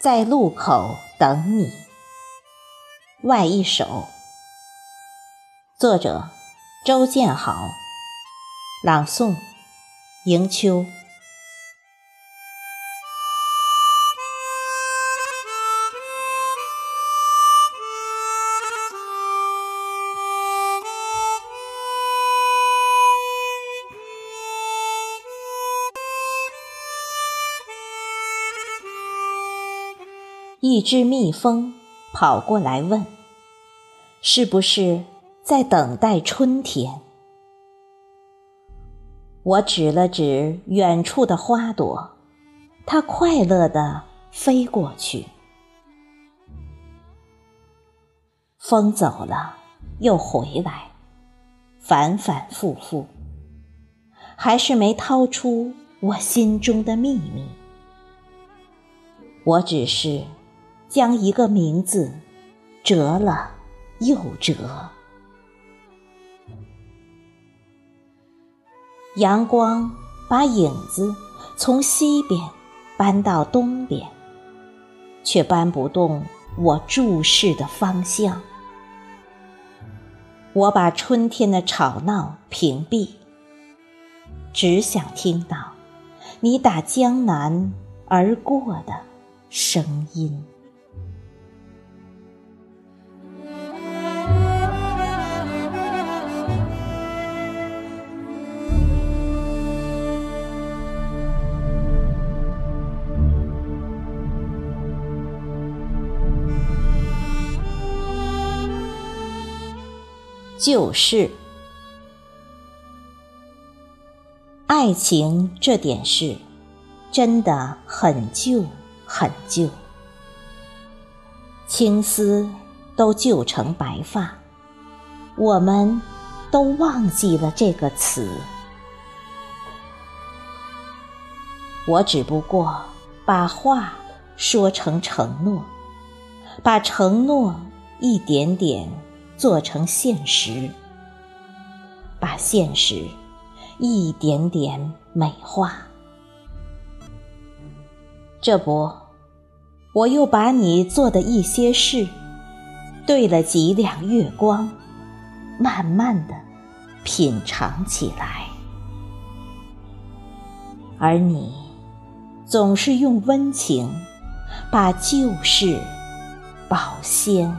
在路口等你。外一首，作者周建豪，朗诵迎秋。一只蜜蜂跑过来问：“是不是在等待春天？”我指了指远处的花朵，它快乐地飞过去。风走了，又回来，反反复复，还是没掏出我心中的秘密。我只是。将一个名字折了又折，阳光把影子从西边搬到东边，却搬不动我注视的方向。我把春天的吵闹屏蔽，只想听到你打江南而过的声音。旧事，爱情这点事，真的很旧很旧。青丝都旧成白发，我们都忘记了这个词。我只不过把话说成承诺，把承诺一点点。做成现实，把现实一点点美化。这不，我又把你做的一些事，兑了几两月光，慢慢的品尝起来。而你，总是用温情把旧事保鲜。